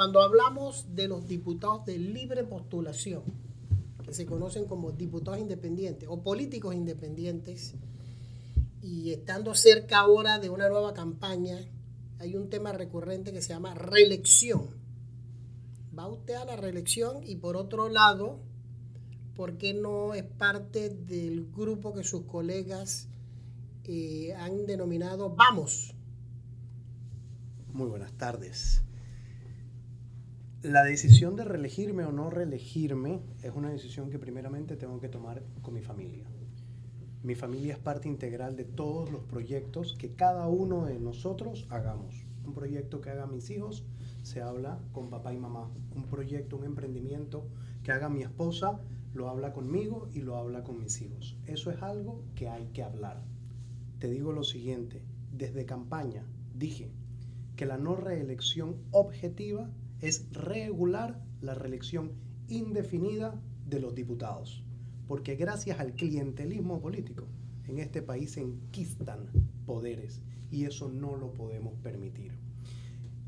cuando hablamos de los diputados de libre postulación, que se conocen como diputados independientes o políticos independientes, y estando cerca ahora de una nueva campaña, hay un tema recurrente que se llama reelección. Va usted a la reelección y por otro lado, ¿por qué no es parte del grupo que sus colegas eh, han denominado Vamos? Muy buenas tardes. La decisión de reelegirme o no reelegirme es una decisión que primeramente tengo que tomar con mi familia. Mi familia es parte integral de todos los proyectos que cada uno de nosotros hagamos. Un proyecto que hagan mis hijos, se habla con papá y mamá. Un proyecto, un emprendimiento que haga mi esposa, lo habla conmigo y lo habla con mis hijos. Eso es algo que hay que hablar. Te digo lo siguiente, desde campaña dije que la no reelección objetiva es regular la reelección indefinida de los diputados porque gracias al clientelismo político en este país se enquistan poderes y eso no lo podemos permitir.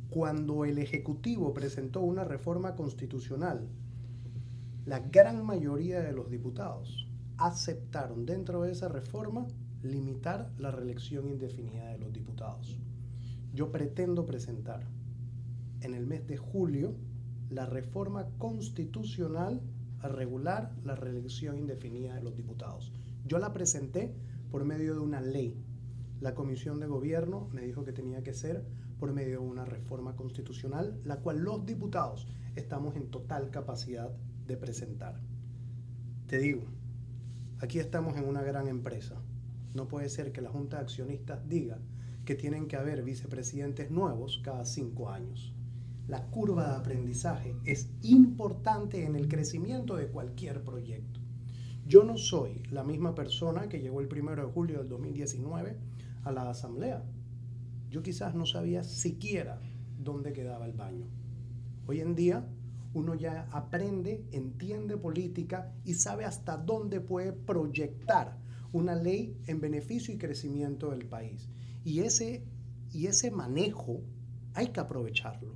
Cuando el Ejecutivo presentó una reforma constitucional, la gran mayoría de los diputados aceptaron dentro de esa reforma limitar la reelección indefinida de los diputados. Yo pretendo presentar en el mes de julio la reforma constitucional a regular la reelección indefinida de los diputados. Yo la presenté por medio de una ley. La Comisión de Gobierno me dijo que tenía que ser por medio de una reforma constitucional, la cual los diputados estamos en total capacidad de presentar. Te digo, aquí estamos en una gran empresa. No puede ser que la Junta de Accionistas diga que tienen que haber vicepresidentes nuevos cada cinco años la curva de aprendizaje es importante en el crecimiento de cualquier proyecto. Yo no soy la misma persona que llegó el primero de julio del 2019 a la asamblea. Yo quizás no sabía siquiera dónde quedaba el baño. Hoy en día uno ya aprende, entiende política y sabe hasta dónde puede proyectar una ley en beneficio y crecimiento del país. Y ese, y ese manejo hay que aprovecharlo.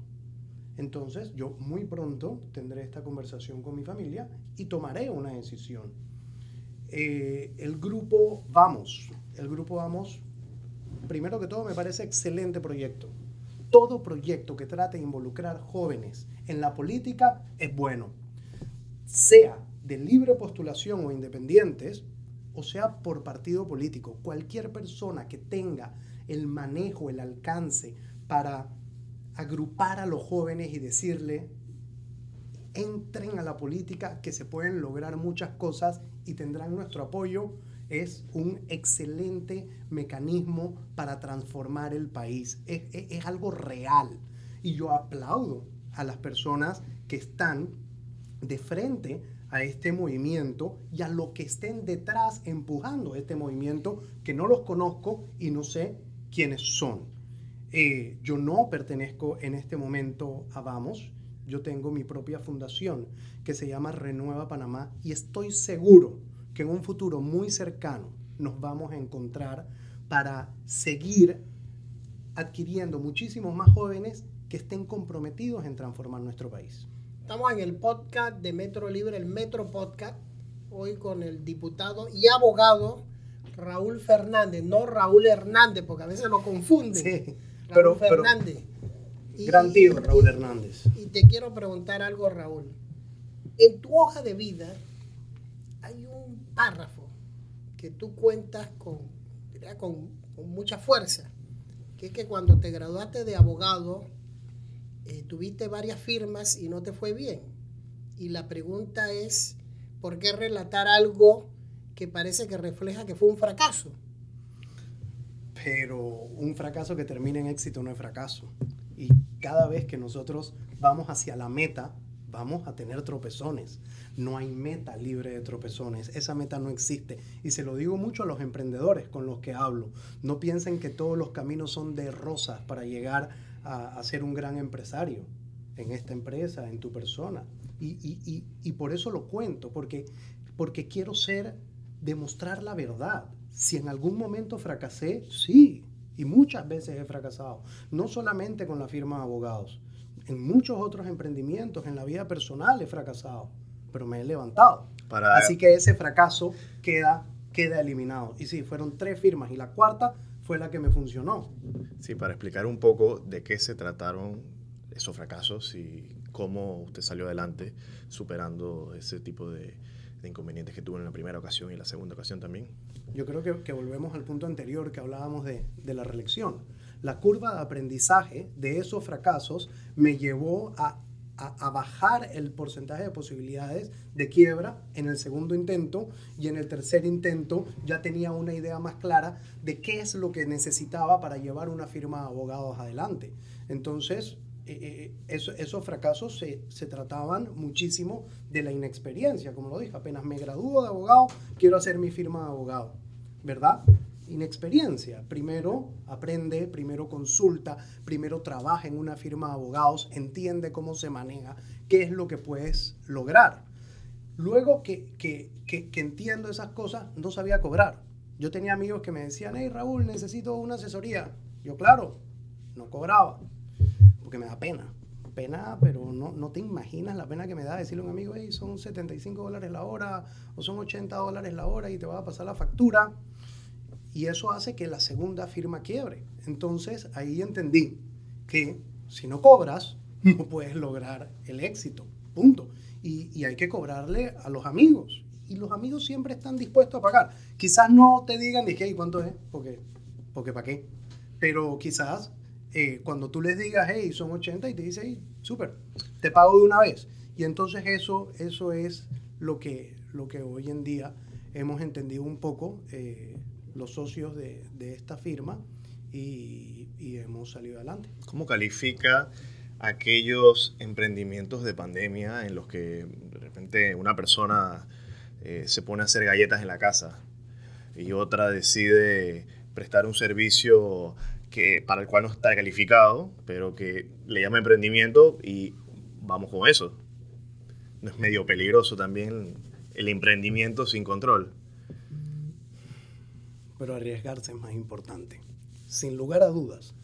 Entonces yo muy pronto tendré esta conversación con mi familia y tomaré una decisión. Eh, el grupo Vamos, el grupo Vamos, primero que todo me parece excelente proyecto. Todo proyecto que trate de involucrar jóvenes en la política es bueno. Sea de libre postulación o independientes, o sea por partido político. Cualquier persona que tenga el manejo, el alcance para agrupar a los jóvenes y decirle, entren a la política, que se pueden lograr muchas cosas y tendrán nuestro apoyo, es un excelente mecanismo para transformar el país. Es, es, algo real. Y yo aplaudo a las personas que están de frente a este movimiento y a lo que estén detrás empujando este movimiento, que no los conozco y no sé quiénes son. Eh, yo no pertenezco en este momento a Vamos, yo tengo mi propia fundación que se llama Renueva Panamá y estoy seguro que en un futuro muy cercano nos vamos a encontrar para seguir adquiriendo muchísimos más jóvenes que estén comprometidos en transformar nuestro país. Estamos en el podcast de Metro Libre, el Metro Podcast, hoy con el diputado y abogado Raúl Fernández, no Raúl Hernández, porque a veces lo confunden. Sí pero, Fernández. gran tío, Raúl Hernández. Y te quiero preguntar algo, Raúl. En tu hoja de vida hay un párrafo que tú cuentas con, con, mucha fuerza, que es que cuando te graduaste de abogado, eh, tuviste varias firmas y no te fue bien. Y la pregunta es, ¿por qué relatar algo que parece que refleja que fue un fracaso? Pero un fracaso que termina en éxito no es fracaso. Y cada vez que nosotros vamos hacia la meta, vamos a tener tropezones. No hay meta libre de tropezones. Esa meta no existe. Y se lo digo mucho a los emprendedores con los que hablo. No piensen que todos los caminos son de rosas para llegar a, ser un gran empresario en esta empresa, en tu persona. Y, por eso lo cuento, porque, porque quiero ser, demostrar la verdad. Si en algún momento fracasé, sí, y muchas veces he fracasado, no solamente con la firma de abogados. en muchos otros emprendimientos, en la vida personal he fracasado, pero me he levantado. Para- Así que ese fracaso queda, queda eliminado. Y sí, fueron tres firmas y la cuarta fue la que me funcionó. Sí, para explicar un poco de qué se trataron esos fracasos y cómo usted salió adelante superando ese tipo de, de inconvenientes que tuvo en la primera ocasión y la segunda ocasión también. Yo creo que, volvemos al punto anterior que hablábamos de, la reelección. La curva de aprendizaje de esos fracasos me llevó a bajar el porcentaje de posibilidades de quiebra en el segundo intento y en el tercer intento ya tenía una idea más clara de qué es lo que necesitaba para llevar una firma de abogados adelante. Entonces, eh, eh, eso- esos fracasos se, trataban muchísimo de la inexperiencia, como lo dije, apenas me gradúo de abogado, quiero hacer mi firma de abogado, ¿verdad? Inexperiencia. Primero aprende, primero consulta, primero trabaja en una firma de abogados, entiende cómo se maneja, qué es lo que puedes lograr. Luego que entiendo esas cosas, no sabía cobrar. Yo tenía amigos que me decían, hey Raúl, necesito una asesoría. Yo, claro, no cobraba, porque me da pena. Pena, pero no, no te imaginas la pena que me da decirle a un amigo, hey, son 75 dólares la hora o son 80 dólares la hora y te va a pasar la factura. Y eso hace que la segunda firma quiebre. Entonces ahí entendí que si no cobras, no puedes lograr el éxito. Punto. Y, y hay que cobrarle a los amigos. Y los amigos siempre están dispuestos a pagar. Quizás no te digan, dije, "Ey, ¿cuánto es? Porque, porque ¿para qué? Pero quizás eh, cuando tú les digas, hey, son 80 y te dice, hey, súper, te pago de una vez. Y entonces eso, eso es lo que, lo que hoy en día hemos entendido un poco eh, los socios de, de esta firma y, y hemos salido adelante. ¿Cómo califica aquellos emprendimientos de pandemia en los que de repente una persona eh, se pone a hacer galletas en la casa y otra decide prestar un servicio que, para el cual no está calificado, pero que le llama emprendimiento y vamos con eso? ¿No es medio peligroso también el emprendimiento sin control? pero arriesgarse es más importante. Sin lugar a dudas.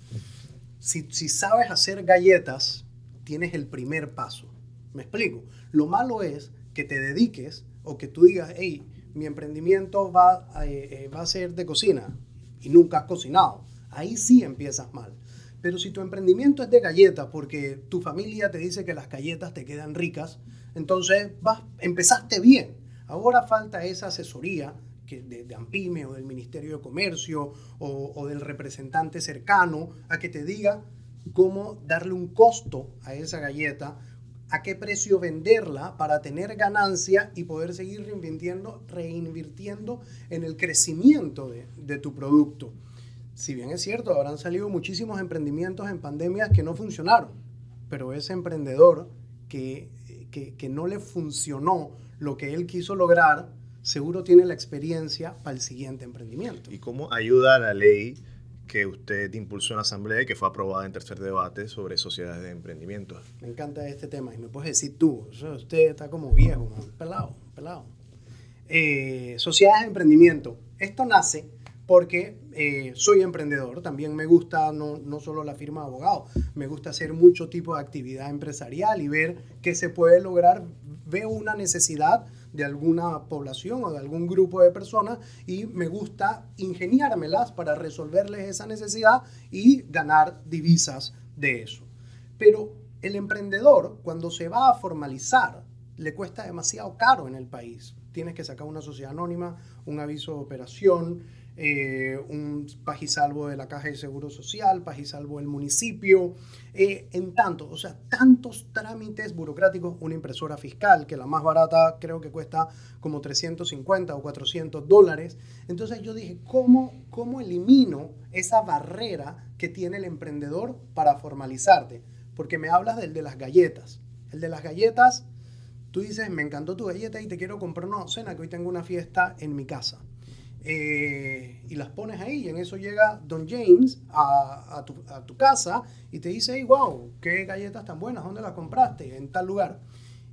Si, sabes hacer galletas, tienes el primer paso. ¿Me explico? Lo malo es que te dediques o que tú digas, hey, mi emprendimiento va, a- eh, eh, va a ser de cocina y nunca has cocinado. Ahí sí empiezas mal. Pero si tu emprendimiento es de galletas porque tu familia te dice que las galletas te quedan ricas, entonces vas, empezaste bien. Ahora falta esa asesoría que de, de AMPIME o del Ministerio de Comercio o, del representante cercano a que te diga cómo darle un costo a esa galleta, a qué precio venderla para tener ganancia y poder seguir reinvirtiendo, reinvirtiendo en el crecimiento de tu producto. Si bien es cierto, habrán salido muchísimos emprendimientos en pandemias que no funcionaron, pero ese emprendedor que, que, que no le funcionó lo que él quiso lograr, seguro tiene la experiencia para el siguiente emprendimiento. ¿Y cómo ayuda la ley que usted impulsó en la Asamblea y que fue aprobada en tercer debate sobre sociedades de emprendimiento? Me encanta este tema y me puedes decir tú, usted está como viejo, man, pelado, pelado. Eh, sociedades de emprendimiento. Esto nace porque eh, soy emprendedor, también me gusta no, no solo la firma de abogado, me gusta hacer mucho tipo de actividad empresarial y ver qué se puede lograr. Veo una necesidad de alguna población o de algún grupo de personas y me gusta ingeniármelas para resolverles esa necesidad y ganar divisas de eso. Pero el emprendedor, cuando se va a formalizar, le cuesta demasiado caro en el país. Tienes que sacar una sociedad anónima, un aviso de operación, eh, un pagisalvo de la Caja de Seguro Social, pagisalvo del municipio, eh, en tanto, o sea, tantos trámites burocráticos, una impresora fiscal, que la más barata creo que cuesta como 350 o 400 dólares. Entonces yo dije, ¿cómo, cómo elimino esa barrera que tiene el emprendedor para formalizarte? Porque me hablas del de las galletas. El de las galletas, tú dices, me encantó tu galleta y te quiero comprar una docena, que hoy tengo una fiesta en mi casa. Eh, y las pones ahí y en eso llega Don James a, a tu, a tu casa y te dice, hey, wow, qué galletas tan buenas, ¿dónde las compraste? En tal lugar.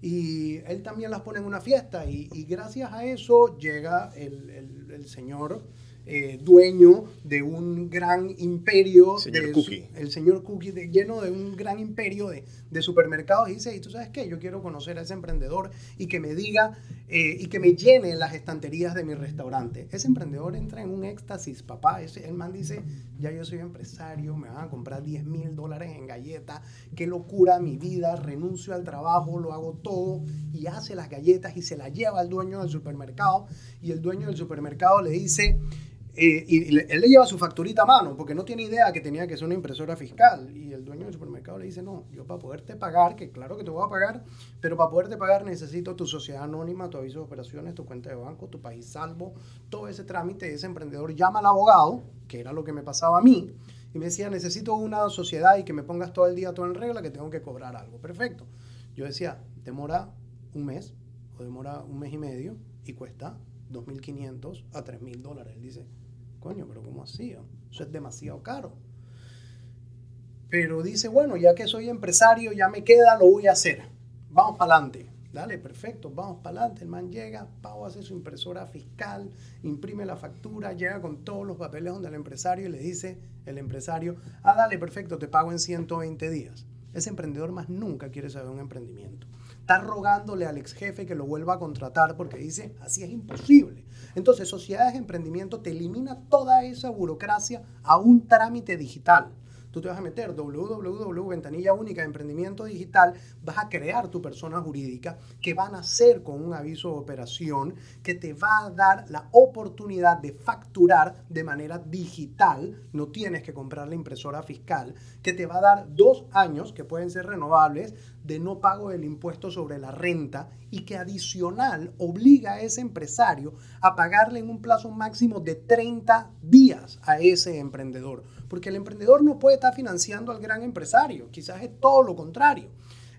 Y él también las pone en una fiesta y, y gracias a eso llega el, el- el señor eh, dueño de un gran imperio. Señor de Cookie. el señor Cookie, de- lleno de un gran imperio de, de supermercados. Y dice, ¿y tú sabes qué? Yo quiero conocer a ese emprendedor y que me diga eh, y que me llene las estanterías de mi restaurante. Ese emprendedor entra en un éxtasis, papá. Ese, el man dice, ya yo soy empresario, me van a comprar 10 mil dólares en galletas. Qué locura mi vida, renuncio al trabajo, lo hago todo y hace las galletas y se las lleva al dueño del supermercado. Y el dueño del supermercado le dice, y le- él le lleva su facturita a mano porque no tiene idea que tenía que ser una impresora fiscal. Y el dueño del supermercado le dice, no, yo para poderte pagar, que claro que te voy a pagar, pero para poderte pagar necesito tu sociedad anónima, tu aviso de operaciones, tu cuenta de banco, tu país salvo, todo ese trámite. Ese emprendedor llama al abogado, que era lo que me pasaba a mí, y me decía, necesito una sociedad y que me pongas todo el día todo en regla, que tengo que cobrar algo. Perfecto. Yo decía, demora un mes o demora un mes y medio y cuesta 2.500 a 3.000 dólares. Él dice, coño, pero ¿cómo así? Eso es demasiado caro. Pero dice, bueno, ya que soy empresario, ya me queda, lo voy a hacer. Vamos para adelante. Dale, perfecto, vamos para adelante. El man llega, Pau hace su impresora fiscal, imprime la factura, llega con todos los papeles donde el empresario y le dice el empresario, ah, dale, perfecto, te pago en 120 días. Ese emprendedor más nunca quiere saber un emprendimiento. Está rogándole al ex jefe que lo vuelva a contratar porque dice, así es imposible. Entonces, Sociedades de Emprendimiento te elimina toda esa burocracia a un trámite digital. Tú te vas a meter www, ventanilla única emprendimiento digital, vas a crear tu persona jurídica que van a hacer con un aviso de operación que te va a dar la oportunidad de facturar de manera digital, no tienes que comprar la impresora fiscal, que te va a dar dos años, que pueden ser renovables, de no pago del impuesto sobre la renta y que adicional obliga a ese empresario a pagarle en un plazo máximo de 30 días a ese emprendedor. Porque el emprendedor no puede estar financiando al gran empresario, quizás es todo lo contrario.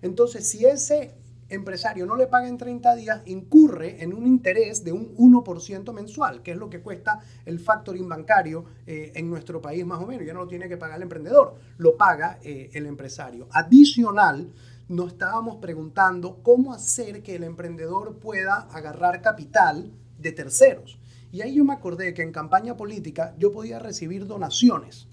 Entonces, si ese empresario no le paga en 30 días, incurre en un interés de un 1% mensual, que es lo que cuesta el factoring bancario eh, en nuestro país más o menos. Ya no lo tiene que pagar el emprendedor, lo paga eh, el empresario. Adicional, nos estábamos preguntando cómo hacer que el emprendedor pueda agarrar capital de terceros. Y ahí yo me acordé que en campaña política yo podía recibir donaciones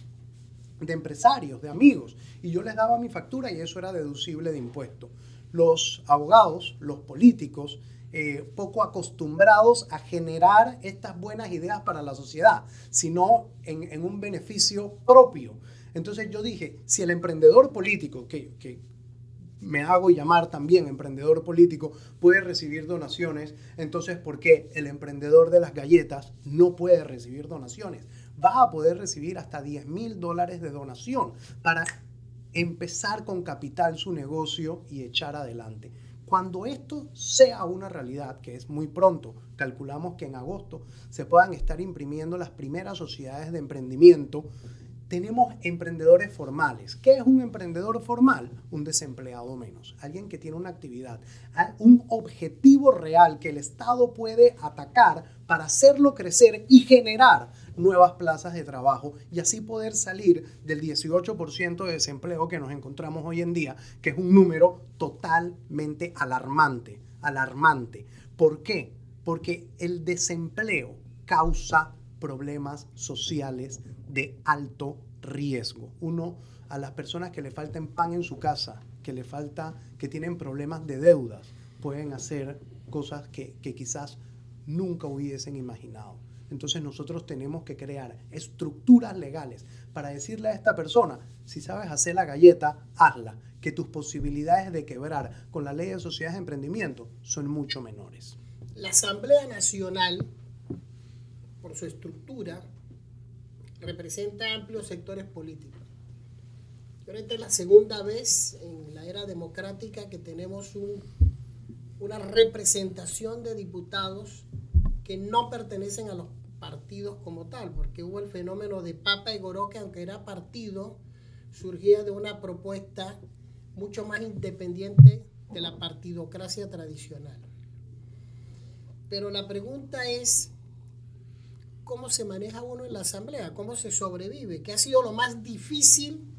de empresarios, de amigos, y yo les daba mi factura y eso era deducible de impuesto. Los abogados, los políticos, eh, poco acostumbrados a generar estas buenas ideas para la sociedad, sino en, en un beneficio propio. Entonces yo dije, si el emprendedor político, que, que me hago llamar también emprendedor político, puede recibir donaciones, entonces ¿por qué el emprendedor de las galletas no puede recibir donaciones? Va a poder recibir hasta 10 mil dólares de donación para empezar con capital su negocio y echar adelante. Cuando esto sea una realidad, que es muy pronto, calculamos que en agosto se puedan estar imprimiendo las primeras sociedades de emprendimiento, tenemos emprendedores formales. ¿Qué es un emprendedor formal? Un desempleado menos, alguien que tiene una actividad, un objetivo real que el Estado puede atacar para hacerlo crecer y generar nuevas plazas de trabajo y así poder salir del 18% de desempleo que nos encontramos hoy en día, que es un número totalmente alarmante, alarmante. ¿Por qué? Porque el desempleo causa problemas sociales de alto riesgo. Uno, a las personas que le falten pan en su casa, que le falta, que tienen problemas de deudas, pueden hacer cosas que, que quizás nunca hubiesen imaginado. Entonces nosotros tenemos que crear estructuras legales para decirle a esta persona, si sabes hacer la galleta, hazla, que tus posibilidades de quebrar con la ley de sociedades de emprendimiento son mucho menores. La Asamblea Nacional, por su estructura, representa amplios sectores políticos. Esta es la segunda vez en la era democrática que tenemos un- una representación de diputados que no pertenecen a los partidos como tal, porque hubo el fenómeno de Papa y Goró, que aunque era partido, surgía de una propuesta mucho más independiente de la partidocracia tradicional. Pero la pregunta es, ¿cómo se maneja uno en la asamblea? ¿Cómo se sobrevive? ¿Qué ha sido lo más difícil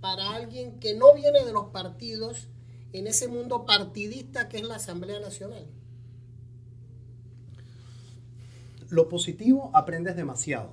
para alguien que no viene de los partidos en ese mundo partidista que es la Asamblea Nacional? Lo positivo aprendes demasiado.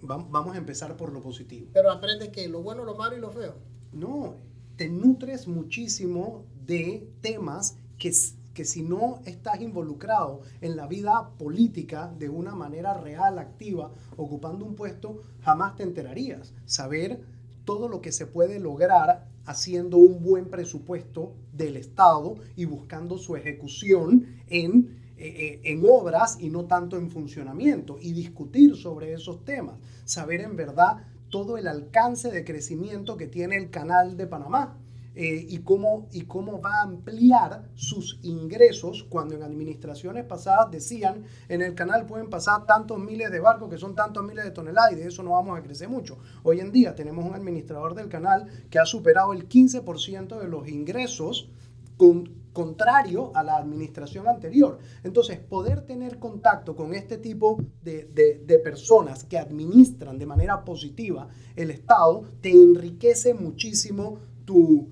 Vamos a empezar por lo positivo. Pero aprendes que lo bueno, lo malo y lo feo. No, te nutres muchísimo de temas que, que si no estás involucrado en la vida política de una manera real, activa, ocupando un puesto, jamás te enterarías. Saber todo lo que se puede lograr haciendo un buen presupuesto del Estado y buscando su ejecución en eh, en obras y no tanto en funcionamiento y discutir sobre esos temas, saber en verdad todo el alcance de crecimiento que tiene el canal de Panamá. Eh, y, cómo, y cómo va a ampliar sus ingresos cuando en administraciones pasadas decían en el canal pueden pasar tantos miles de barcos que son tantos miles de toneladas y de eso no vamos a crecer mucho. Hoy en día tenemos un administrador del canal que ha superado el 15% de los ingresos con, contrario a la administración anterior. Entonces, poder tener contacto con este tipo de, de, personas que administran de manera positiva el Estado te enriquece muchísimo tu,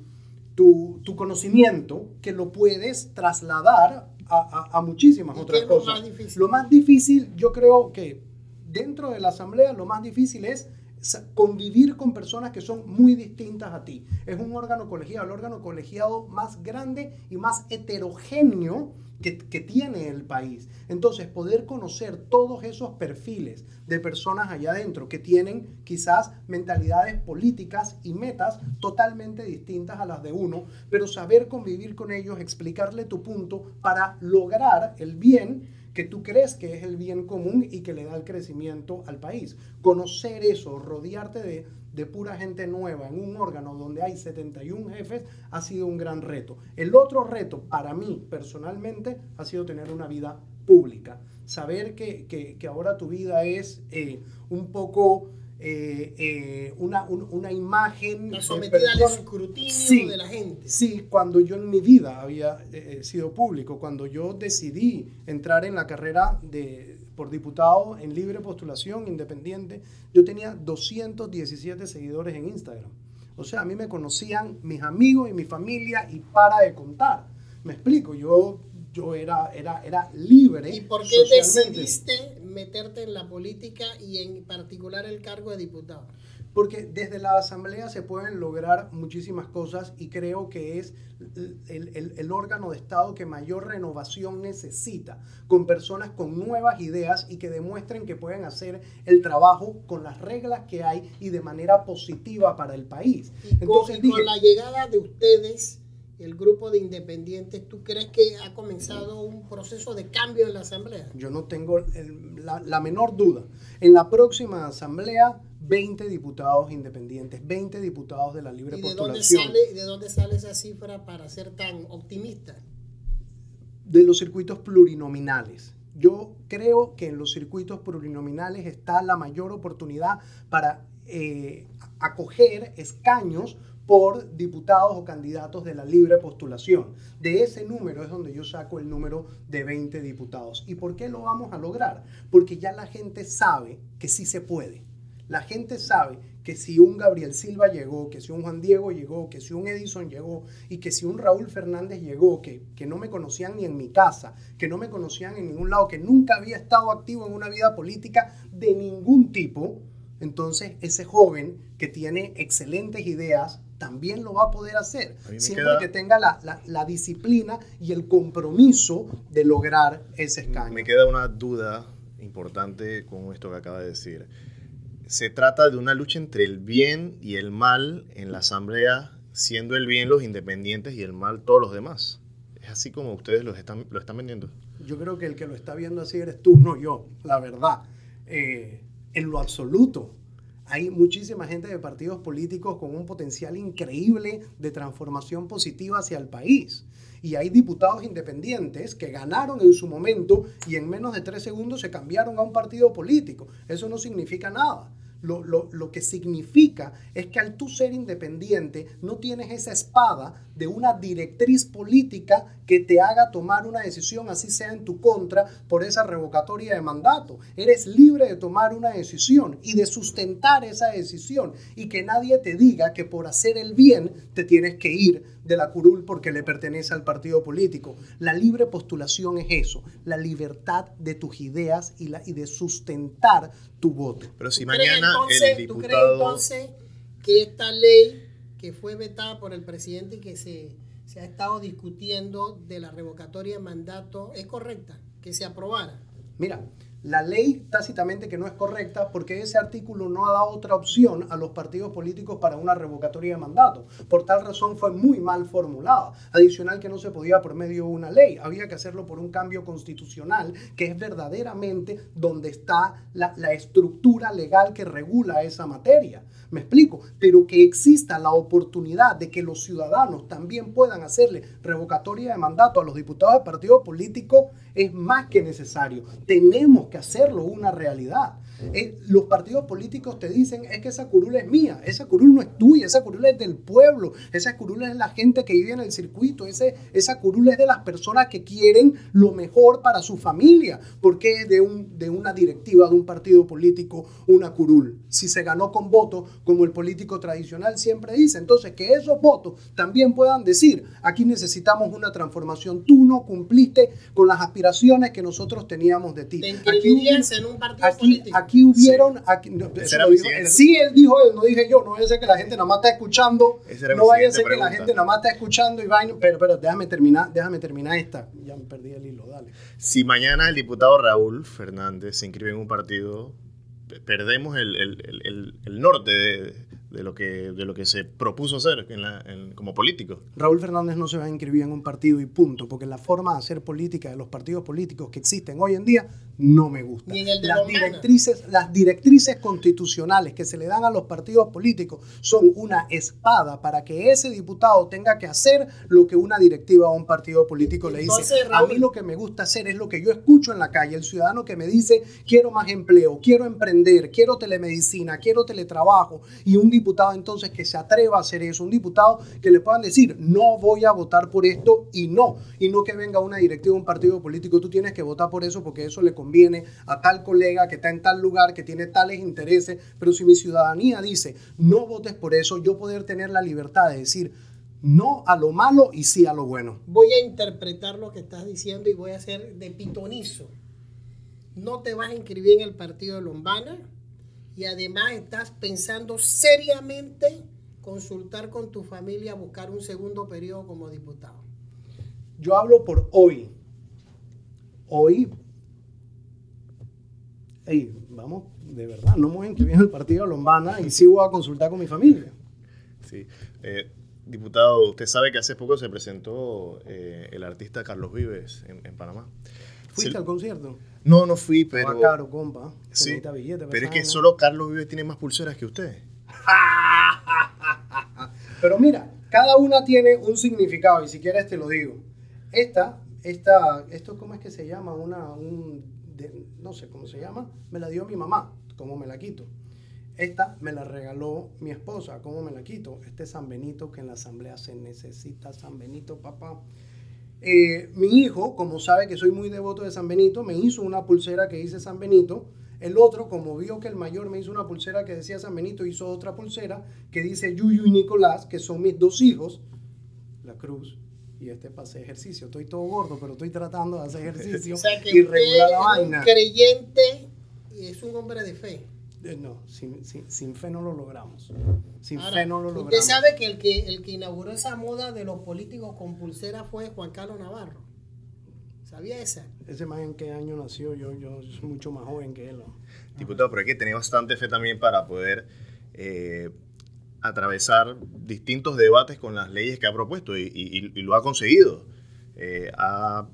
tu, tu conocimiento que lo puedes trasladar a, a, muchísimas otras cosas. Lo más, difícil? lo más difícil, yo creo que dentro de la asamblea, lo más difícil es convivir con personas que son muy distintas a ti. Es un órgano colegiado, el órgano colegiado más grande y más heterogéneo que, tiene el país. Entonces, poder conocer todos esos perfiles de personas allá adentro que tienen quizás mentalidades políticas y metas totalmente distintas a las de uno, pero saber convivir con ellos, explicarle tu punto para lograr el bien que tú crees que es el bien común y que le da el crecimiento al país. Conocer eso, rodearte de, de pura gente nueva en un órgano donde hay 71 jefes ha sido un gran reto. El otro reto para mí personalmente ha sido tener una vida pública. Saber que, que, ahora tu vida es eh, un poco eh, eh, una, una, imagen. sometida al escrutinio de la gente. Sí, cuando yo en mi vida había eh, sido público, cuando yo decidí entrar en la carrera de, por diputado en libre postulación independiente, yo tenía 217 seguidores en Instagram. O sea, a mí me conocían mis amigos y mi familia y para de contar. Me explico, yo yo era, era, era libre. ¿Y por qué decidiste meterte en la política y en particular el cargo de diputado? Porque desde la Asamblea se pueden lograr muchísimas cosas y creo que es el, el, el, órgano de Estado que mayor renovación necesita, con personas con nuevas ideas y que demuestren que pueden hacer el trabajo con las reglas que hay y de manera positiva para el país. Entonces, con la llegada de ustedes el grupo de independientes, ¿tú crees que ha comenzado un proceso de cambio en la Asamblea? Yo no tengo la, menor duda. En la próxima Asamblea, 20 diputados independientes, 20 diputados de la libre ¿Y de postulación. Dónde sale, ¿De dónde sale esa cifra para ser tan optimista? De los circuitos plurinominales. Yo creo que en los circuitos plurinominales está la mayor oportunidad para eh, acoger escaños por diputados o candidatos de la libre postulación. De ese número es donde yo saco el número de 20 diputados. ¿Y por qué lo vamos a lograr? Porque ya la gente sabe que sí se puede. La gente sabe que si un Gabriel Silva llegó, que si un Juan Diego llegó, que si un Edison llegó y que si un Raúl Fernández llegó, que, que no me conocían ni en mi casa, que no me conocían en ningún lado, que nunca había estado activo en una vida política de ningún tipo, entonces ese joven que tiene excelentes ideas, también lo va a poder hacer, siempre que tenga la, la, disciplina y el compromiso de lograr ese escaño. Me queda una duda importante con esto que acaba de decir. Se trata de una lucha entre el bien y el mal en la Asamblea, siendo el bien los independientes y el mal todos los demás. ¿Es así como ustedes lo están, lo están vendiendo? Yo creo que el que lo está viendo así eres tú, no yo, la verdad. Eh, en lo absoluto hay muchísima gente de partidos políticos con un potencial increíble de transformación positiva hacia el país. Y hay diputados independientes que ganaron en su momento y en menos de tres segundos se cambiaron a un partido político. Eso no significa nada. Lo, lo, lo, que significa es que al tú ser independiente no tienes esa espada de una directriz política que te haga tomar una decisión, así sea en tu contra, por esa revocatoria de mandato. Eres libre de tomar una decisión y de sustentar esa decisión y que nadie te diga que por hacer el bien te tienes que ir de la curul porque le pertenece al partido político. La libre postulación es eso, la libertad de tus ideas y, la, y de sustentar tu voto. Pero si mañana entonces, el diputado... ¿Tú crees entonces que esta ley que fue vetada por el presidente y que se, se ha estado discutiendo de la revocatoria de mandato es correcta? Que se aprobara. Mira, la ley tácitamente que no es correcta porque ese artículo no da otra opción a los partidos políticos para una revocatoria de mandato. Por tal razón fue muy mal formulada. Adicional que no se podía por medio de una ley, había que hacerlo por un cambio constitucional que es verdaderamente donde está la, la estructura legal que regula esa materia. Me explico, pero que exista la oportunidad de que los ciudadanos también puedan hacerle revocatoria de mandato a los diputados de partido político es más que necesario. Tenemos que hacerlo una realidad. Eh, los partidos políticos te dicen es que esa curul es mía, esa curul no es tuya, esa curul es del pueblo, esa curul es la gente que vive en el circuito, ese, esa curul es de las personas que quieren lo mejor para su familia, porque es de, un, de una directiva de un partido político una curul. Si se ganó con votos, como el político tradicional siempre dice, entonces que esos votos también puedan decir, aquí necesitamos una transformación, tú no cumpliste con las aspiraciones que nosotros teníamos de ti. Te inscribirías en un partido aquí, político. aquí hubieron, aquí, no, eso Era lo mi dijo- siguiente. sí, él dijo él, no dije yo, no vaya a ser que la gente nada más está escuchando, no vaya a ser que la gente nada más está escuchando y vaina, pero, pero déjame terminar, déjame terminar esta, ya me perdí el hilo, dale. Si mañana el diputado Raúl Fernández se inscribe en un partido, pe- perdemos el, el- el- el- el norte de, de lo que, de lo que se propuso hacer en la- en- como político. Raúl Fernández no se va a inscribir en un partido y punto, porque la forma de hacer política de los partidos políticos que existen hoy en día no me gusta. Ni en el de las, directrices, las directrices constitucionales que se le dan a los partidos políticos son una espada para que ese diputado tenga que hacer lo que una directiva a un partido político le dice. Entonces, A mí lo que me gusta hacer es lo que yo escucho en la calle, el ciudadano que me dice, quiero más empleo, quiero emprender, quiero telemedicina, quiero teletrabajo, y un diputado entonces que se atreva a hacer eso, un diputado que le puedan decir, no voy a votar por esto y no, y no que venga una directiva un partido político, tú tienes que votar por eso porque eso le conviene a tal colega que está en tal lugar, que tiene tales intereses, pero si mi ciudadanía dice, no votes por eso, yo poder tener la libertad de decir, no a lo malo y sí a lo bueno. Voy a interpretar lo que estás diciendo y voy a hacer de pitonizo. No te vas a inscribir en el partido de Lombana y además estás pensando seriamente consultar con tu familia, buscar un segundo periodo como diputado. Yo hablo por hoy. Hoy. Ey, vamos, de verdad, no me voy a inscribir en el partido de Lombana y sí voy a consultar con mi familia. Sí. Eh, diputado, usted sabe que hace poco se presentó eh, el artista Carlos Vives en, en Panamá. ¿Fuiste al concierto? No, no fui, Pero, pero... caro, compa. Se Sí, billete pero es que solo Carlos Vives tiene más pulseras que usted. Pero mira, cada una tiene un significado y si quieres te lo digo. Esta, esta, esto cómo es que se llama, una, un, de- no sé cómo se llama, me la dio mi mamá, ¿cómo me la quito? Esta me la regaló mi esposa, ¿cómo me la quito? Este San Benito que en la asamblea se necesita, San Benito, papá. Eh, mi hijo, como sabe que soy muy devoto de San Benito, me hizo una pulsera que dice San Benito. El otro, como vio que el mayor me hizo una pulsera que decía San Benito, hizo otra pulsera que dice Yuyu y Nicolás, que son mis dos hijos, la cruz. Y este hacer ejercicio. Estoy todo gordo, pero estoy tratando de hacer ejercicio O sea que y regular la es vaina. un creyente y es un hombre de fe. Eh, No, sin, sin- sin fe no lo logramos. Sin Ahora, fe no lo usted logramos. sabe que el, que el que inauguró esa moda de los políticos con pulsera fue Juan Carlos Navarro. ¿Sabía esa? Ese man en qué año nació, yo, yo soy mucho más joven que él. ¿no? Diputado, pero hay que tener bastante fe también para poder eh, atravesar distintos debates con las leyes que ha propuesto y, y- y lo ha conseguido. Eh, ha-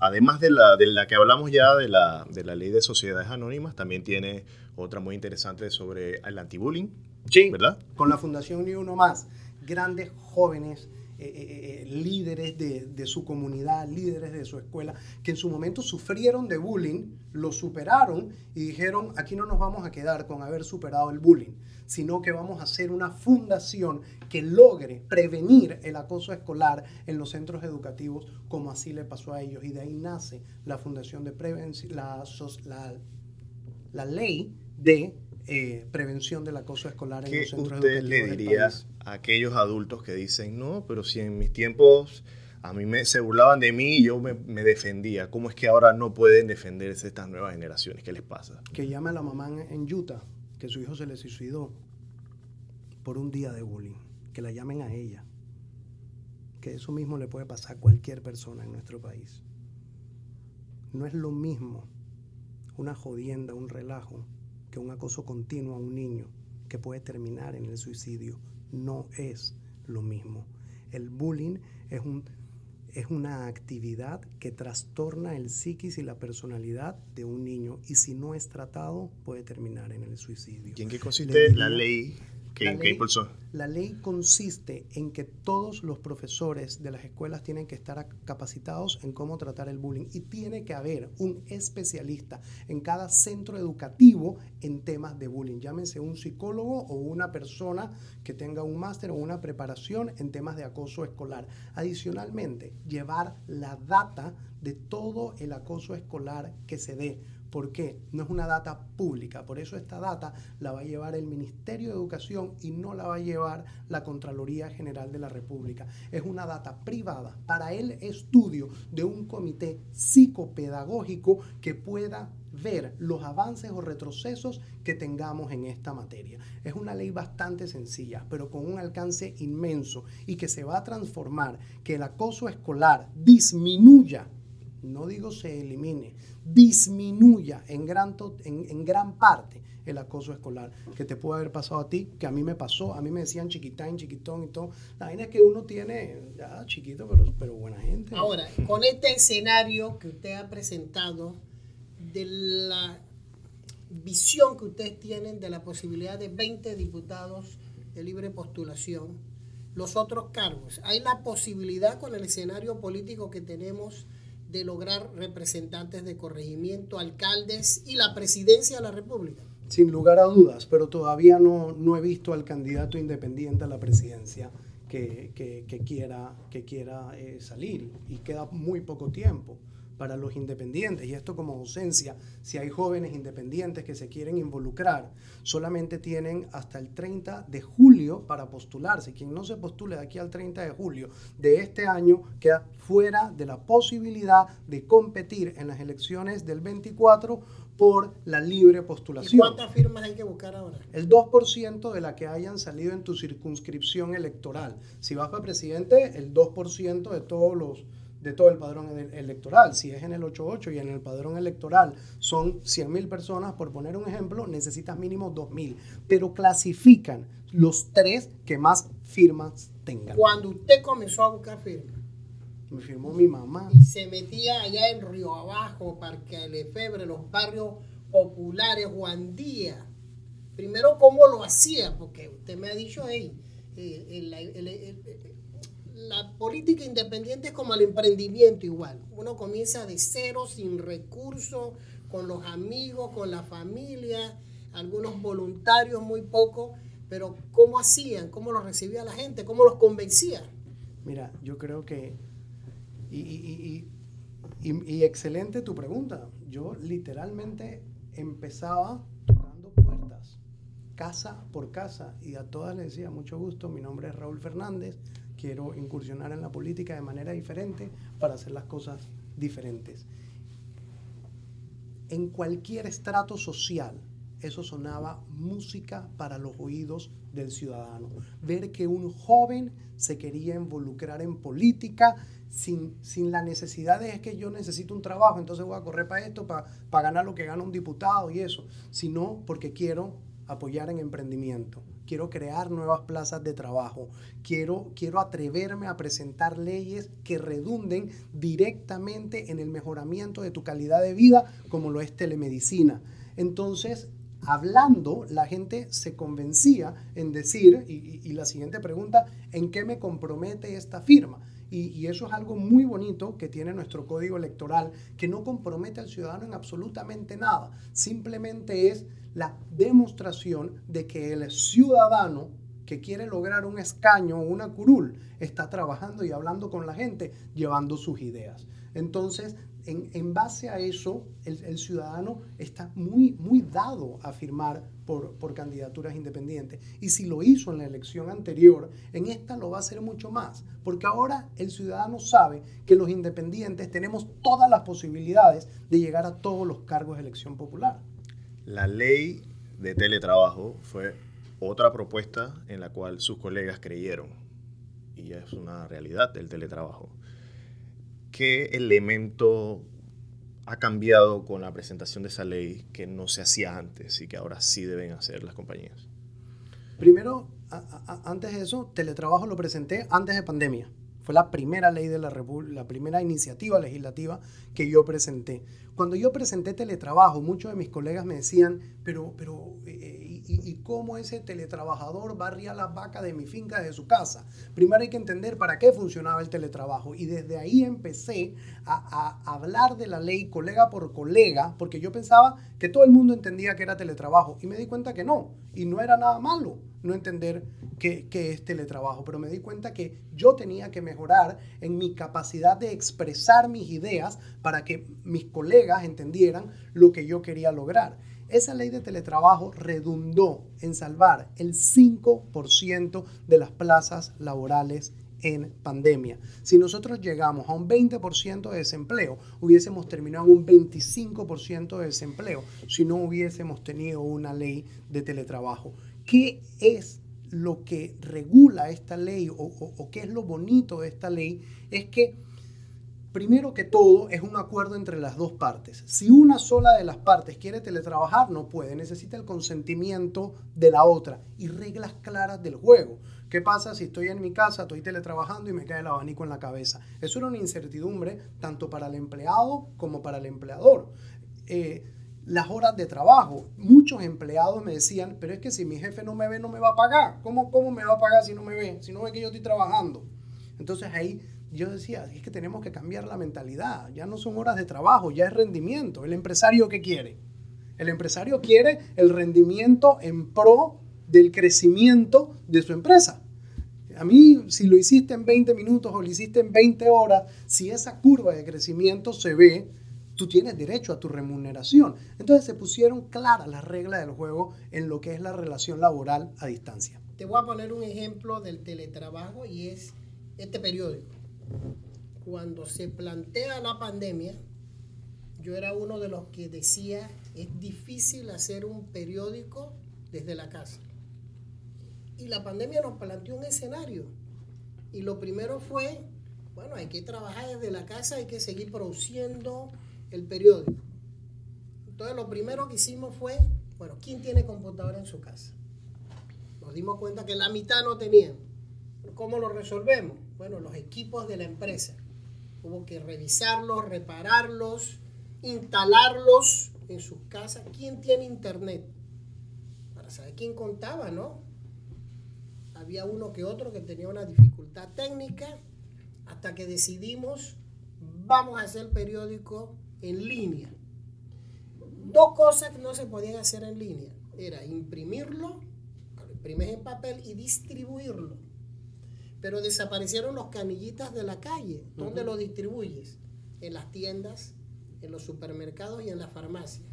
además de la, de la que hablamos ya de la, de la ley de sociedades anónimas, también tiene otra muy interesante sobre el antibullying, Sí. ¿verdad? Con la Fundación Ni Uno Más, grandes jóvenes eh, eh, eh, líderes de, de, su comunidad, líderes de su escuela, que en su momento sufrieron de bullying, lo superaron y dijeron, aquí no nos vamos a quedar con haber superado el bullying, sino que vamos a hacer una fundación que logre prevenir el acoso escolar en los centros educativos, como así le pasó a ellos. Y de ahí nace la Fundación de Prevención, la, la, la ley de eh, prevención del acoso escolar en los centros usted le diría a aquellos adultos que dicen, no, pero si en mis tiempos a mí me, se burlaban de mí y yo me, me, defendía, ¿cómo es que ahora no pueden defenderse estas nuevas generaciones? ¿Qué les pasa? Que llame a la mamá en Utah, que su hijo se le suicidó por un día de bullying, que la llamen a ella, que eso mismo le puede pasar a cualquier persona en nuestro país. No es lo mismo una jodienda, un relajo, que un acoso continuo a un niño que puede terminar en el suicidio no es lo mismo. El bullying es, un, es una actividad que trastorna el psiquis y la personalidad de un niño y si no es tratado puede terminar en el suicidio. ¿Y en qué consiste la ley la, ley, la ley consiste en que todos los profesores de las escuelas tienen que estar capacitados en cómo tratar el bullying y tiene que haber un especialista en cada centro educativo en temas de bullying. Llámense un psicólogo o una persona que tenga un máster o una preparación en temas de acoso escolar. Adicionalmente, llevar la data de todo el acoso escolar que se dé ¿Por qué? No es una data pública, por eso esta data la va a llevar el Ministerio de Educación y no la va a llevar la Contraloría General de la República. Es una data privada para el estudio de un comité psicopedagógico que pueda ver los avances o retrocesos que tengamos en esta materia. Es una ley bastante sencilla, pero con un alcance inmenso y que se va a transformar, que el acoso escolar disminuya no digo se elimine, disminuya en gran, en, gran parte el acoso escolar que te puede haber pasado a ti, que a mí me pasó, a mí me decían chiquitán, chiquitón y todo. La vaina es que uno tiene, ya chiquito, pero, pero buena gente. Ahora, con este escenario que usted ha presentado, de la visión que ustedes tienen de la posibilidad de 20 diputados de libre postulación, los otros cargos, hay la posibilidad con el escenario político que tenemos de lograr representantes de corregimiento, alcaldes y la presidencia de la República? Sin lugar a dudas, pero todavía no, no he visto al candidato independiente a la presidencia que, que, quiera, que quiera eh, salir y queda muy poco tiempo para los independientes. Y esto como docencia, si hay jóvenes independientes que se quieren involucrar, solamente tienen hasta el 30 de julio para postularse. Quien no se postule de aquí al 30 de julio de este año queda fuera de la posibilidad de competir en las elecciones del 24 por la libre postulación. ¿Y cuántas firmas hay que buscar ahora? El 2% de la que hayan salido en tu circunscripción electoral. Si vas para presidente, el 2% de todos los de todo el padrón electoral. Si es en el 88 y en el padrón electoral son 100 mil personas, por poner un ejemplo, necesitas mínimo 2 mil. Pero clasifican los tres que más firmas tengan. Cuando usted comenzó a buscar firmas. Me firmó mi mamá. Y se metía allá en Río Abajo, Parque Lefebre, los barrios populares, Juan Díaz. Primero, ¿cómo lo hacía? Porque usted me ha dicho ahí, eh, el, la política independiente es como el emprendimiento igual. Uno comienza de cero, sin recursos, con los amigos, con la familia, algunos voluntarios, muy pocos, pero ¿cómo hacían? ¿Cómo los recibía la gente? ¿Cómo los convencía? Mira, yo creo que... Y, y excelente tu pregunta. Yo literalmente empezaba tocando puertas, casa por casa, y a todas les decía, mucho gusto, mi nombre es Raúl Fernández, quiero incursionar en la política de manera diferente para hacer las cosas diferentes. En cualquier estrato social, eso sonaba música para los oídos del ciudadano. Ver que un joven se quería involucrar en política sin, sin la necesidad de es que yo necesito un trabajo, entonces voy a correr para esto, para, para ganar lo que gana un diputado y eso, sino porque quiero apoyar en emprendimiento, quiero crear nuevas plazas de trabajo, quiero, quiero atreverme a presentar leyes que redunden directamente en el mejoramiento de tu calidad de vida, como lo es telemedicina. Entonces, hablando, la gente se convencía en decir, y, y la siguiente pregunta, ¿en qué me compromete esta firma? Y, eso es algo muy bonito que tiene nuestro código electoral, que no compromete al ciudadano en absolutamente nada. Simplemente es la demostración de que el ciudadano que quiere lograr un escaño o una curul está trabajando y hablando con la gente, llevando sus ideas. Entonces, en, base a eso, el, ciudadano está muy, muy dado a firmar por, por, candidaturas independientes. Y si lo hizo en la elección anterior, en esta lo va a hacer mucho más. Porque ahora el ciudadano sabe que los independientes tenemos todas las posibilidades de llegar a todos los cargos de elección popular. La ley de teletrabajo fue otra propuesta en la cual sus colegas creyeron. Y ya es una realidad del teletrabajo. ¿Qué elemento ha cambiado con la presentación de esa ley que no se hacía antes y que ahora sí deben hacer las compañías? Primero, antes de eso, teletrabajo lo presenté antes de pandemia. Fue la primera ley de la República, la primera iniciativa legislativa que yo presenté. Cuando yo presenté teletrabajo, muchos de mis colegas me decían, pero, pero eh, y, cómo ese teletrabajador barría las vacas de mi finca desde su casa. Primero hay que entender para qué funcionaba el teletrabajo y desde ahí empecé a, hablar de la ley colega por colega porque yo pensaba que todo el mundo entendía que era teletrabajo y me di cuenta que no y no era nada malo no entender qué, qué, es teletrabajo, pero me di cuenta que yo tenía que mejorar en mi capacidad de expresar mis ideas para que mis colegas entendieran lo que yo quería lograr. Esa ley de teletrabajo redundó en salvar el 5% de las plazas laborales en pandemia. Si nosotros llegamos a un 20% de desempleo, hubiésemos terminado en un 25% de desempleo si no hubiésemos tenido una ley de teletrabajo. ¿Qué es lo que regula esta ley o, qué es lo bonito de esta ley? Es que primero que todo, es un acuerdo entre las dos partes. Si una sola de las partes quiere teletrabajar, no puede, necesita el consentimiento de la otra y reglas claras del juego. ¿Qué pasa si estoy en mi casa, estoy teletrabajando y me cae el abanico en la cabeza? Eso era una incertidumbre tanto para el empleado como para el empleador. Eh, las horas de trabajo. Muchos empleados me decían, pero es que si mi jefe no me ve, no me va a pagar. ¿Cómo, cómo me va a pagar si no me ve? Si no ve que yo estoy trabajando. Entonces ahí yo decía, es que tenemos que cambiar la mentalidad, ya no son horas de trabajo, ya es rendimiento. ¿El empresario qué quiere? El empresario quiere el rendimiento en pro del crecimiento de su empresa. A mí, si lo hiciste en 20 minutos o lo hiciste en 20 horas, si esa curva de crecimiento se ve, tú tienes derecho a tu remuneración. Entonces se pusieron claras las reglas del juego en lo que es la relación laboral a distancia. Te voy a poner un ejemplo del teletrabajo y es este periódico cuando se plantea la pandemia, yo era uno de los que decía, es difícil hacer un periódico desde la casa. Y la pandemia nos planteó un escenario. Y lo primero fue, bueno, hay que trabajar desde la casa, hay que seguir produciendo el periódico. Entonces lo primero que hicimos fue, bueno, ¿quién tiene computadora en su casa? Nos dimos cuenta que la mitad no tenían. ¿Cómo lo resolvemos? bueno, los equipos de la empresa. Hubo que revisarlos, repararlos, instalarlos en sus casas. ¿Quién tiene internet? Para saber quién contaba, ¿no? Había uno que otro que tenía una dificultad técnica hasta que decidimos, vamos a hacer periódico en línea. Dos cosas que no se podían hacer en línea. Era imprimirlo, lo imprimes en papel y distribuirlo pero desaparecieron los canillitas de la calle. ¿Dónde lo distribuyes? En las tiendas, en los supermercados y en las farmacias.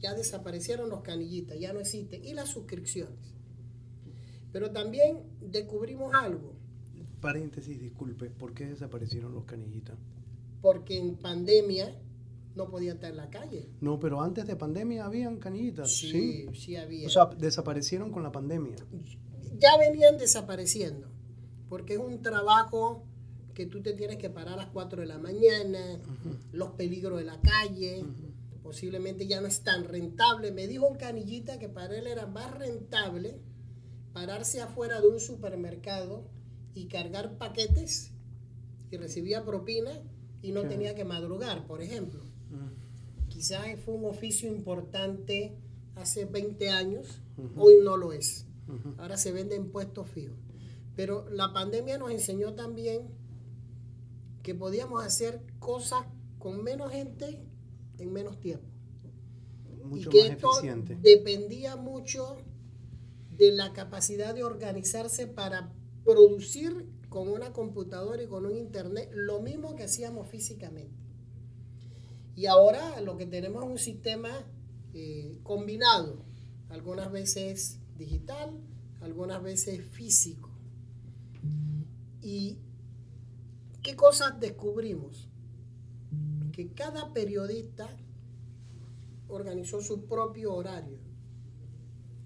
Ya desaparecieron los canillitas, ya no existen. Y las suscripciones. Pero también descubrimos algo. Paréntesis, disculpe, ¿por qué desaparecieron los canillitas? Porque en pandemia no podía estar en la calle. No, pero antes de pandemia habían canillitas. Sí, sí, sí había. O sea, desaparecieron con la pandemia. Ya venían desapareciendo porque es un trabajo que tú te tienes que parar a las 4 de la mañana, los peligros de la calle, posiblemente ya no es tan rentable. Me dijo un canillita que para él era más rentable pararse afuera de un supermercado y cargar paquetes y recibía propina y no tenía que madrugar, por ejemplo. Quizás fue un oficio importante hace 20 años, hoy no lo es. Ahora se vende en puestos fijos. Pero la pandemia nos enseñó también que podíamos hacer cosas con menos gente en menos tiempo. Mucho y que más esto eficiente. dependía mucho de la capacidad de organizarse para producir con una computadora y con un internet lo mismo que hacíamos físicamente. Y ahora lo que tenemos es un sistema eh, combinado, algunas veces digital, algunas veces físico. ¿Y qué cosas descubrimos? Que cada periodista organizó su propio horario.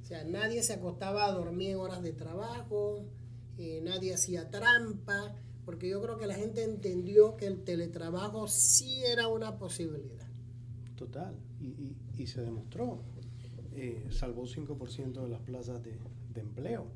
O sea, nadie se acostaba a dormir en horas de trabajo, eh, nadie hacía trampa, porque yo creo que la gente entendió que el teletrabajo sí era una posibilidad. Total. Y, y- se demostró. Eh, salvó 5% de las plazas de, de empleo.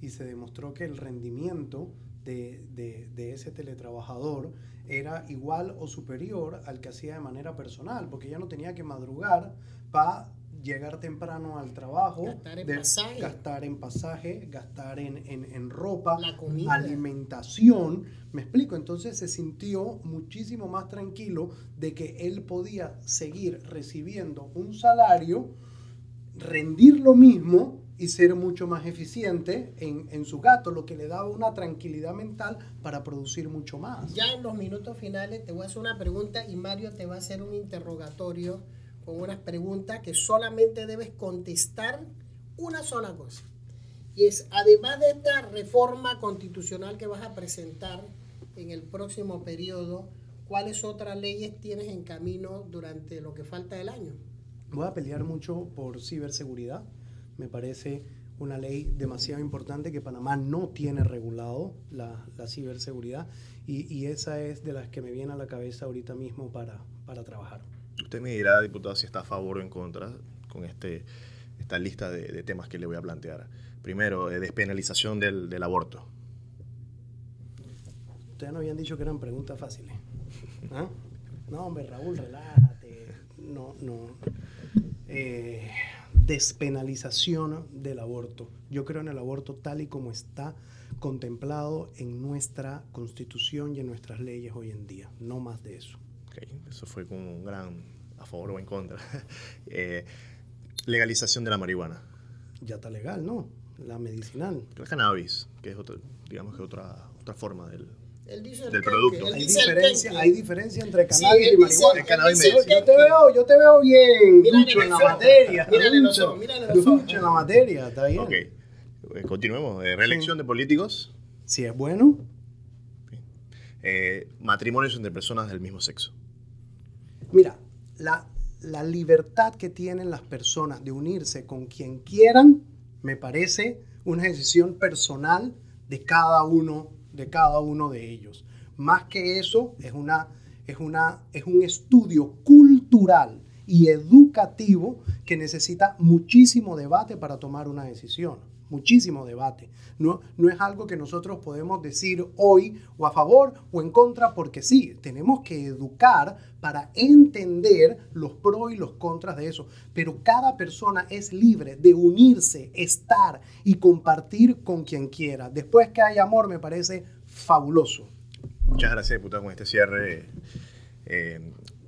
Y se demostró que el rendimiento de, de- de ese teletrabajador era igual o superior al que hacía de manera personal, porque ya no tenía que madrugar para llegar temprano al trabajo, Gastar en pasaje. gastar en pasaje, gastar en, en- en ropa, La comida. alimentación. Me explico, entonces se sintió muchísimo más tranquilo de que él podía seguir recibiendo un salario, rendir lo mismo y ser mucho más eficiente en, en su gasto, lo que le daba una tranquilidad mental para producir mucho más. Ya en los minutos finales te voy a hacer una pregunta y Mario te va a hacer un interrogatorio con unas preguntas que solamente debes contestar una sola cosa. Y es, además de esta reforma constitucional que vas a presentar en el próximo periodo, ¿cuáles otras leyes tienes en camino durante lo que falta del año? Voy a pelear mucho por ciberseguridad. Me parece una ley demasiado importante que Panamá no tiene regulado la, ciberseguridad y, esa es de las que me viene a la cabeza ahorita mismo para trabajar. Usted me dirá, diputado, si está a favor o en contra con este, esta lista de, temas que le voy a plantear. Primero, eh, despenalización del, del aborto. Ustedes no habían dicho que eran preguntas fáciles. ¿Ah? No, hombre, Raúl, relájate. No, no. Eh, despenalización del aborto. Yo creo en el aborto tal y como está contemplado en nuestra constitución y en nuestras leyes hoy en día. No más de eso. Eso fue como un gran a favor o en contra. Eh, legalización de la marihuana. Ya está legal, ¿no? La medicinal. El cannabis, que es otra, digamos que otra, otra forma del... Él dice el Del producto. él Hay diferencia, quenque. hay diferencia entre Sí, cannabis él y dice- marihuana. El cannabis él dice el medicinal. Yo te veo, yo te veo bien, ducho en la materia. ducho en la materia, está bien. Ok, Eh, continuemos. Eh, reelección de políticos. Si es bueno, Eh, matrimonios entre personas del mismo sexo. Mira, la, la libertad que tienen las personas de unirse con quien quieran, me parece una decisión personal de cada uno, de cada uno de ellos. Más que eso, es, una, es, una, es un estudio cultural y educativo que necesita muchísimo debate para tomar una decisión. Muchísimo debate. No, no es algo que nosotros podemos decir hoy o a favor o en contra porque sí, tenemos que educar para entender los pros y los contras de eso. Pero cada persona es libre de unirse, estar y compartir con quien quiera. Después que hay amor me parece fabuloso. Muchas gracias, diputado. Con este cierre, eh,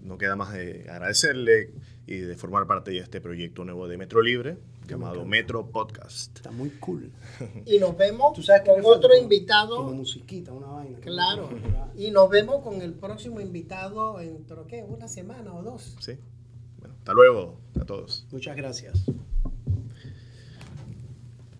no queda más de agradecerle y de formar parte de este proyecto nuevo de Metro Libre, llamado. Metro Podcast. Está muy cool. Y nos vemos ¿Tú sabes qué con otro Como- invitado. Como musiquita, una vaina. Claro. Y nos vemos con el próximo invitado dentro, ¿qué? Una semana o dos. ¿Sí? Bueno, hasta luego a todos. Muchas gracias.